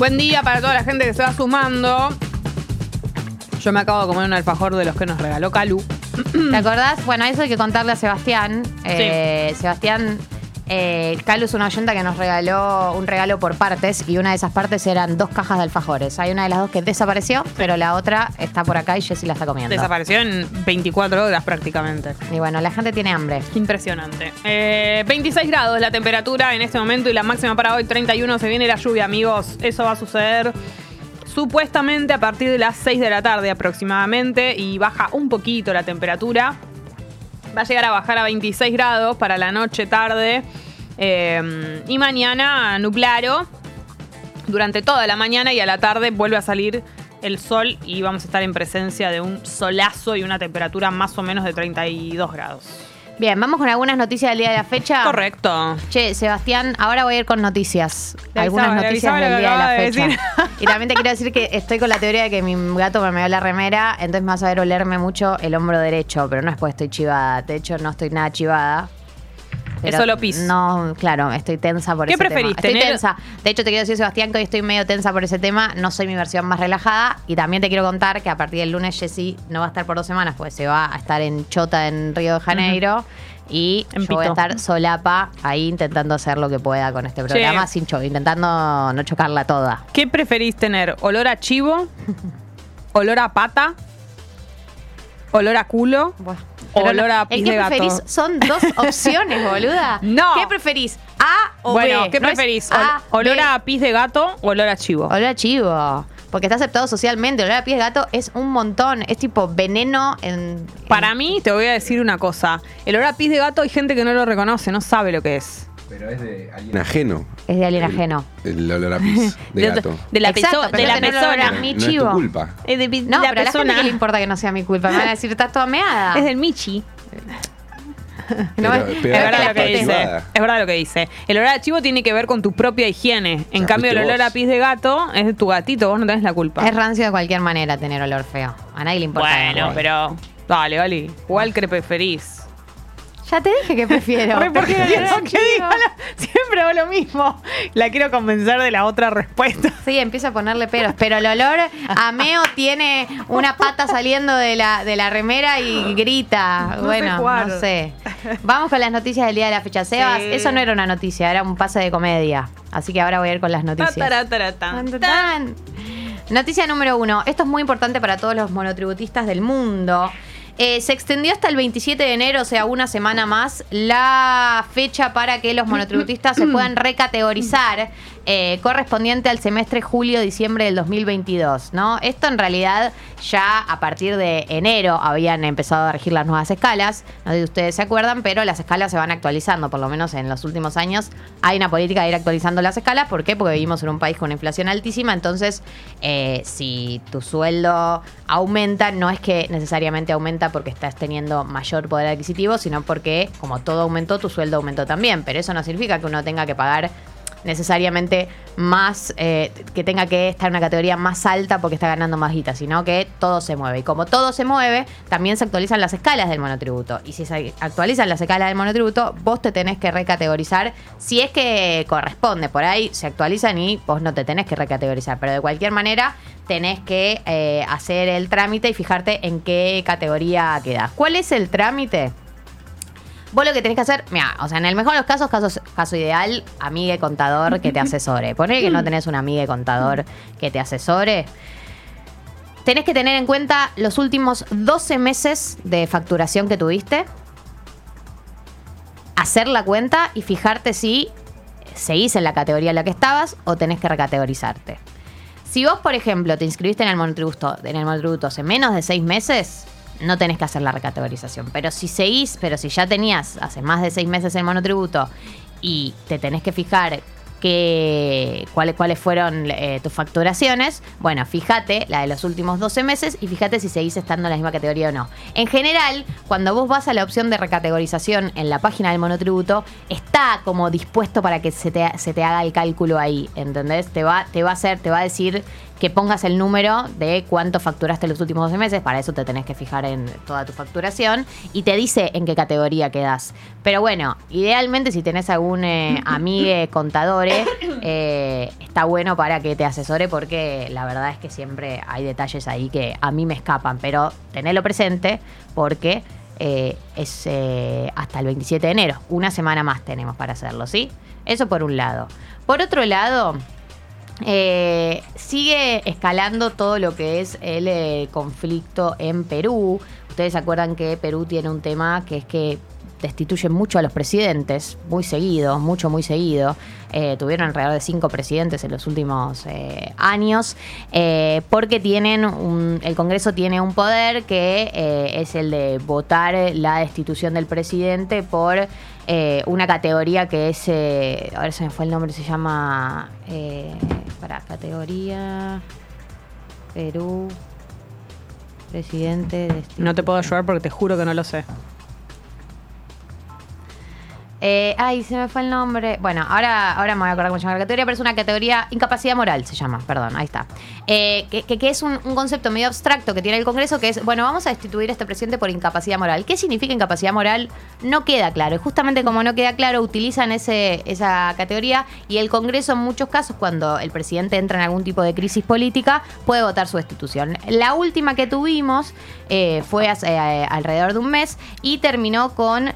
Buen día para toda la gente que se va sumando. Yo me acabo de comer un alfajor de los que nos regaló Calu. ¿Te acordás? Bueno, eso hay que contarle a Sebastián. Eh, Sebastián, eh, Calu es una oyenta que nos regaló un regalo por partes y una de esas partes eran dos cajas de alfajores. Hay una de las dos que desapareció, pero la otra está por acá y Jessy la está comiendo. Desapareció en 24 horas prácticamente. Y bueno, la gente tiene hambre. Impresionante. Eh, 26 grados la temperatura en este momento y la máxima para hoy 31. Se viene la lluvia, amigos. Eso va a suceder supuestamente a partir de las 6 de la tarde aproximadamente y baja un poquito la temperatura. Va a llegar a bajar a 26 grados para la noche tarde eh, y mañana nublaro. Durante toda la mañana y a la tarde vuelve a salir el sol y vamos a estar en presencia de un solazo y una temperatura más o menos de 32 grados. Bien, vamos con algunas noticias del día de la fecha. Correcto. Che, Sebastián, ahora voy a ir con noticias. Le algunas avisaba- noticias del día de la de fecha. decir. y también te quiero decir que estoy con la teoría de que mi gato me meó la remera, entonces me vas a ver olerme mucho el hombro derecho, pero no es porque estoy chivada. De hecho, no estoy nada chivada. Es solo pis. No, claro, estoy tensa por ¿Qué ese tema. preferís, Estoy tener- tensa. De hecho, te quiero decir, Sebastián, que hoy estoy medio tensa por ese tema. No soy mi versión más relajada. Y también te quiero contar que a partir del lunes Jessy no va a estar por dos semanas, pues se va a estar en Chota, en Río de Janeiro. Y En yo voy a estar solapa ahí intentando hacer lo que pueda con este programa, sin cho intentando no chocarla toda. ¿Qué preferís tener? ¿Olor a chivo? ¿Olor a pata? ¿Olor a culo? ¿O olor no- a ¿el pis de gato? preferís? Son dos opciones, boluda. No. ¿Qué preferís? ¿A o bueno, B? ¿qué No preferís? A, Ol- ¿Olor B. a pis de gato o olor a chivo? Olor a chivo. Porque está aceptado socialmente. Olor a pies de gato es un montón. Es tipo veneno en. Para mí, te voy a decir una cosa. El olor a pis de gato hay gente que no lo reconoce, no sabe lo que es. Pero es de alguien ajeno. Es de alguien ajeno. El olor a pis de De- gato. De la, Exacto, peso- de la no persona. mi no es chivo. tu culpa. Es de, No, la pero a la gente persona. que le importa que no sea mi culpa. Me van a decir, estás toda meada. Es del Michi. No, Pero- es- pero Es es verdad lo que dice. Es verdad lo que dice. El olor a chivo tiene que ver con tu propia higiene. En cambio, el olor a pis de gato es de tu gatito. Vos no tenés la culpa. Es rancio de cualquier manera tener olor feo. A nadie le importa. Bueno, pero. Dale, Gali. ¿Cuál que preferís? Ya te dije que prefiero. Porque la- siempre hago lo mismo. La quiero convencer de la otra respuesta. Sí, empieza a ponerle peros. Pero el olor a meo tiene una pata saliendo de la, de la remera y grita. No bueno, no sé. Vamos con las noticias del día de la fecha. Sebas, Sí. eso no era una noticia, era un pase de comedia. Así que ahora voy a ir con las noticias. Noticia número uno. Esto es muy importante para todos los monotributistas del mundo. Eh, se extendió hasta el 27 de enero, o sea, una semana más, la fecha para que los monotributistas se puedan recategorizar eh, correspondiente al semestre julio-diciembre del 2022, ¿no? Esto en realidad ya a partir de enero habían empezado a regir las nuevas escalas, no sé si ustedes se acuerdan, pero las escalas se van actualizando, por lo menos en los últimos años hay una política de ir actualizando las escalas, ¿por qué? Porque vivimos en un país con una inflación altísima, entonces eh, si tu sueldo aumenta, no es que necesariamente aumenta porque estás teniendo mayor poder adquisitivo, sino porque como todo aumentó, tu sueldo aumentó también, pero eso no significa que uno tenga que pagar necesariamente más, eh, que tenga que estar en una categoría más alta porque está ganando más guita, sino que todo se mueve. Y como todo se mueve, también se actualizan las escalas del monotributo. Y si se actualizan las escalas del monotributo, vos te tenés que recategorizar si es que corresponde. Por ahí se actualizan y vos no te tenés que recategorizar. Pero de cualquier manera, tenés que eh, hacer el trámite y fijarte en qué categoría quedás. ¿Cuál es el trámite? Vos lo que tenés que hacer, mira, o sea, en el mejor de los casos, caso, caso ideal, amiga contador que te asesore. Poner que no tenés una amiga contador que te asesore. Tenés que tener en cuenta los últimos 12 meses de facturación que tuviste. Hacer la cuenta y fijarte si seguís en la categoría en la que estabas o tenés que recategorizarte. Si vos, por ejemplo, te inscribiste en el monotributo, en el monotributo hace menos de seis meses, no tenés que hacer la recategorización. Pero si seguís, pero si ya tenías hace más de seis meses el monotributo y te tenés que fijar qué, cuáles, cuáles fueron eh, tus facturaciones, bueno, fíjate la de los últimos 12 meses y fíjate si seguís estando en la misma categoría o no. En general, cuando vos vas a la opción de recategorización en la página del monotributo, está como dispuesto para que se te, se te haga el cálculo ahí, ¿entendés? Te va, te va a hacer, te va a decir que pongas el número de cuánto facturaste los últimos 12 meses, para eso te tenés que fijar en toda tu facturación y te dice en qué categoría quedas. Pero bueno, idealmente si tenés algún eh, amigue contador, eh, está bueno para que te asesore porque la verdad es que siempre hay detalles ahí que a mí me escapan, pero tenelo presente porque eh, es eh, hasta el 27 de enero, una semana más tenemos para hacerlo, ¿sí? Eso por un lado. Por otro lado, eh, sigue escalando todo lo que es el eh, conflicto en Perú. Ustedes se acuerdan que Perú tiene un tema que es que destituyen mucho a los presidentes, muy seguido, mucho, muy seguido. Eh, tuvieron alrededor de cinco presidentes en los últimos eh, años, eh, porque tienen un- el Congreso tiene un poder que es el de votar la destitución del presidente por una categoría que es, ahora se me fue el nombre, se llama, para categoría Perú, presidente. No te puedo ayudar porque te juro que no lo sé. Eh, ay, se me fue el nombre. Bueno, ahora, ahora me voy a acordar cómo se llama la categoría, pero es una categoría incapacidad moral, se llama, perdón, ahí está. Eh, que, que- es un, concepto medio abstracto que tiene el Congreso, que es, bueno, vamos a destituir a este presidente por incapacidad moral. ¿Qué significa incapacidad moral? No queda claro. Y justamente como no queda claro, utilizan ese, esa categoría y el Congreso en muchos casos, cuando el presidente entra en algún tipo de crisis política, puede votar su destitución. La última que tuvimos eh, fue hace, alrededor de un mes y terminó con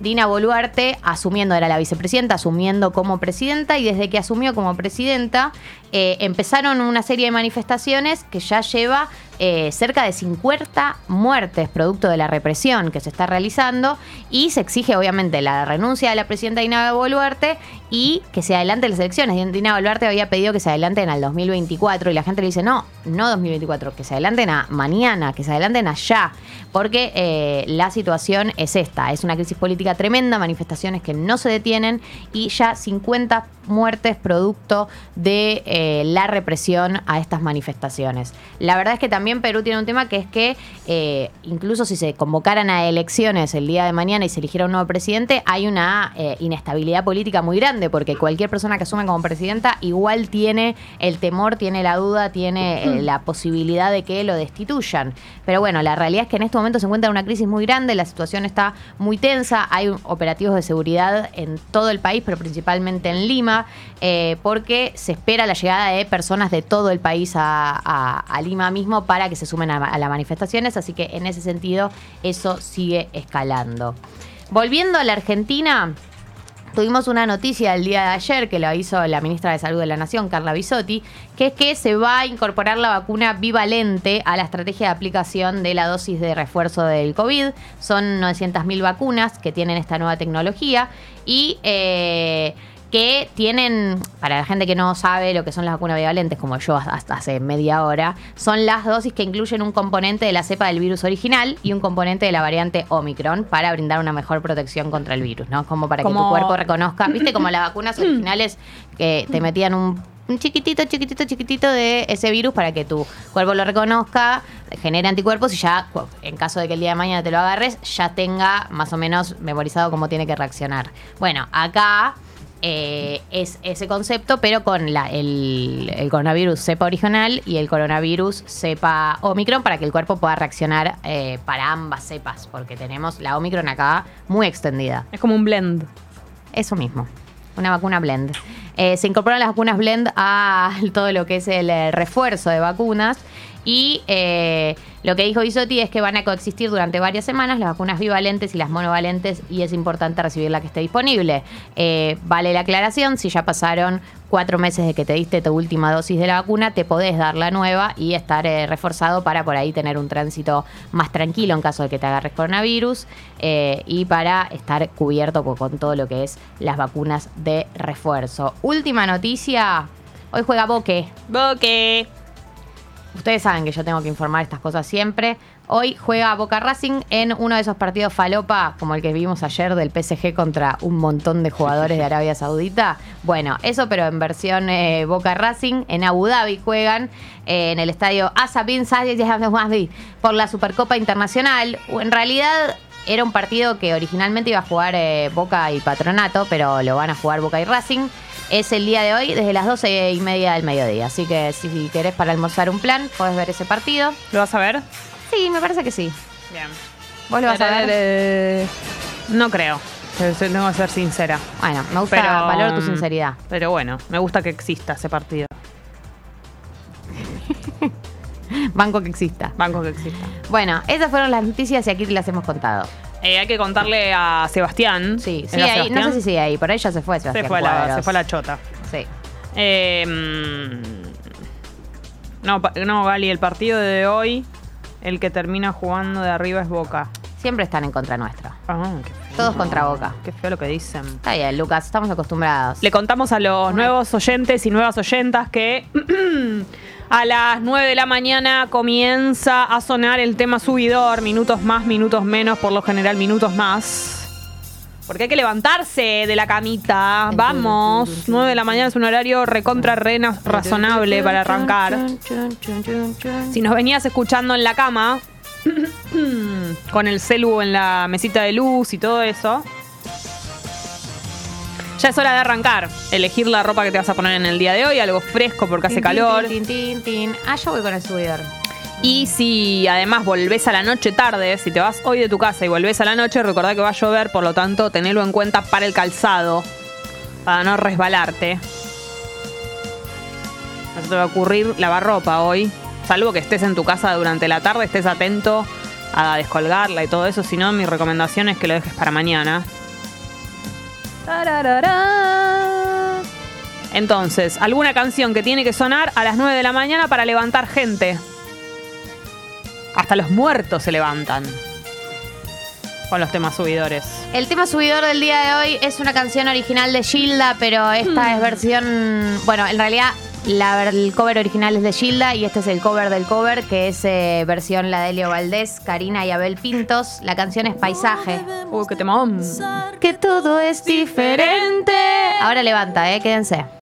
Dina Boluarte asumiendo, era la vicepresidenta, asumiendo como presidenta y desde que asumió como presidenta eh, empezaron una serie de manifestaciones que ya lleva eh, cerca de 50 muertes producto de la represión que se está realizando y se exige obviamente la renuncia de la presidenta Dina Boluarte y que se adelanten las elecciones. Dina Boluarte había pedido que se adelanten al 2024 y la gente le dice, no, no 2024, que se adelanten a mañana, que se adelanten allá, porque eh, la situación es esta, es una crisis política tremenda, manifestaciones que no se detienen y ya 50 muertes producto de la represión a estas manifestaciones. La verdad es que también Perú tiene un tema que es que eh, incluso si se convocaran a elecciones el día de mañana y se eligiera un nuevo presidente, hay una eh, inestabilidad política muy grande, porque cualquier persona que asume como presidenta igual tiene el temor, tiene la duda, tiene eh, la posibilidad de que lo destituyan. Pero bueno, la realidad es que en este momento se encuentra una crisis muy grande, la situación está muy tensa, hay operativos de seguridad en todo el país, pero principalmente en Lima, eh, porque se espera la llegada de personas de todo el país a, Lima mismo para que se sumen a, las manifestaciones, así que en ese sentido eso sigue escalando. Volviendo a la Argentina, Tuvimos una noticia el día de ayer que lo hizo la ministra de Salud de la Nación, Carla Bisotti, que es que se va a incorporar la vacuna bivalente a la estrategia de aplicación de la dosis de refuerzo del COVID. Son 900.000 vacunas que tienen esta nueva tecnología y eh, que tienen, para la gente que no sabe lo que son las vacunas bivalentes, como yo hasta hace media hora, son las dosis que incluyen un componente de la cepa del virus original y un componente de la variante Omicron para brindar una mejor protección contra el virus, ¿no? Como para que tu cuerpo reconozca, viste como las vacunas originales que te metían un, un chiquitito, chiquitito, chiquitito de ese virus para que tu cuerpo lo reconozca, genere anticuerpos y ya, en caso de que el día de mañana te lo agarres, ya tenga más o menos memorizado cómo tiene que reaccionar. Bueno, acá eh, es ese concepto, pero con la- el, el coronavirus cepa original y el coronavirus cepa Omicron para que el cuerpo pueda reaccionar eh, para ambas cepas, porque tenemos la Omicron acá muy extendida. Es como un blend. Eso mismo, una vacuna blend. Eh, se incorporan las vacunas blend a todo lo que es el refuerzo de vacunas y eh, lo que dijo Bisotti es que van a coexistir durante varias semanas las vacunas bivalentes y las monovalentes y es importante recibir la que esté disponible. Eh, vale la aclaración, si ya pasaron cuatro meses de que te diste tu última dosis de la vacuna, te podés dar la nueva y estar eh, reforzado para por ahí tener un tránsito más tranquilo en caso de que te agarres coronavirus y para estar cubierto con todo lo que es las vacunas de refuerzo. Última noticia, hoy juega Boque. Boque. Ustedes saben que yo tengo que informar estas cosas siempre. Hoy juega Boca Racing en uno de esos partidos falopa, como el que vimos ayer del PSG contra un montón de jugadores de Arabia Saudita. Bueno, eso pero en versión eh, Boca Racing. En Abu Dhabi juegan eh, en el estadio Asa bin Zayed Al Mahdi por la Supercopa Internacional. En realidad era un partido que originalmente iba a jugar eh, Boca y Patronato, pero lo van a jugar Boca y Racing. Es el día de hoy desde las 12 y media del mediodía. Así que si querés para almorzar un plan, podés ver ese partido. ¿Lo vas a ver? Sí, me parece que sí. Bien. ¿Vos lo vas a ver? Eh, No creo. Tengo que ser sincera. Bueno, me gusta, Pero, valoro tu sinceridad. Pero bueno, me gusta que exista ese partido. Banco que exista. Banco que exista. Bueno, esas fueron las noticias y aquí te las hemos contado. Eh, hay que contarle a Sebastián. Sí, sí, ¿Era ahí, no sé si sigue ahí, por ahí ya se fue Sebastián se fue, a la, Cuadros. se fue a la chota. Sí. Eh, mm, no, no, Gali, el partido de hoy, el que termina jugando de arriba es Boca. Siempre están en contra nuestra. Ah, qué. Todos contra Boca. Qué feo lo que dicen. Está bien, Lucas, estamos acostumbrados. Le contamos a los nuevos oyentes y nuevas oyentas que a las 9 de la mañana comienza a sonar el tema subidor, minutos más, minutos menos, por lo general minutos más. Porque hay que levantarse de la camita. Vamos, 9 de la mañana es un horario recontra rena- razonable para arrancar. Si nos venías escuchando en la cama, con el celu en la mesita de luz y todo eso, ya es hora de arrancar. Elegir la ropa que te vas a poner en el día de hoy, algo fresco porque hace Tin, calor. tin. Ah, yo voy con el subidor. Y si además volvés a la noche tarde, si te vas hoy de tu casa y volvés a la noche, recordá que va a llover, por lo tanto, tenelo en cuenta para el calzado, para no resbalarte. No se te va a ocurrir lavar ropa hoy, salvo que estés en tu casa durante la tarde, estés atento a descolgarla y todo eso, si no, mi recomendación es que lo dejes para mañana. Entonces, alguna canción que tiene que sonar a las 9 de la mañana para levantar gente. Hasta los muertos se levantan con los temas subidores. El tema subidor del día de hoy es una canción original de Gilda, pero esta Hmm. es versión. Bueno, en realidad la, el cover original es de Gilda y este es el cover del cover, que es eh, versión la de Elio Valdés, Karina y Abel Pintos. La canción es Paisaje. Uy, qué temón. Que todo es diferente. Ahora levanta, eh, quédense.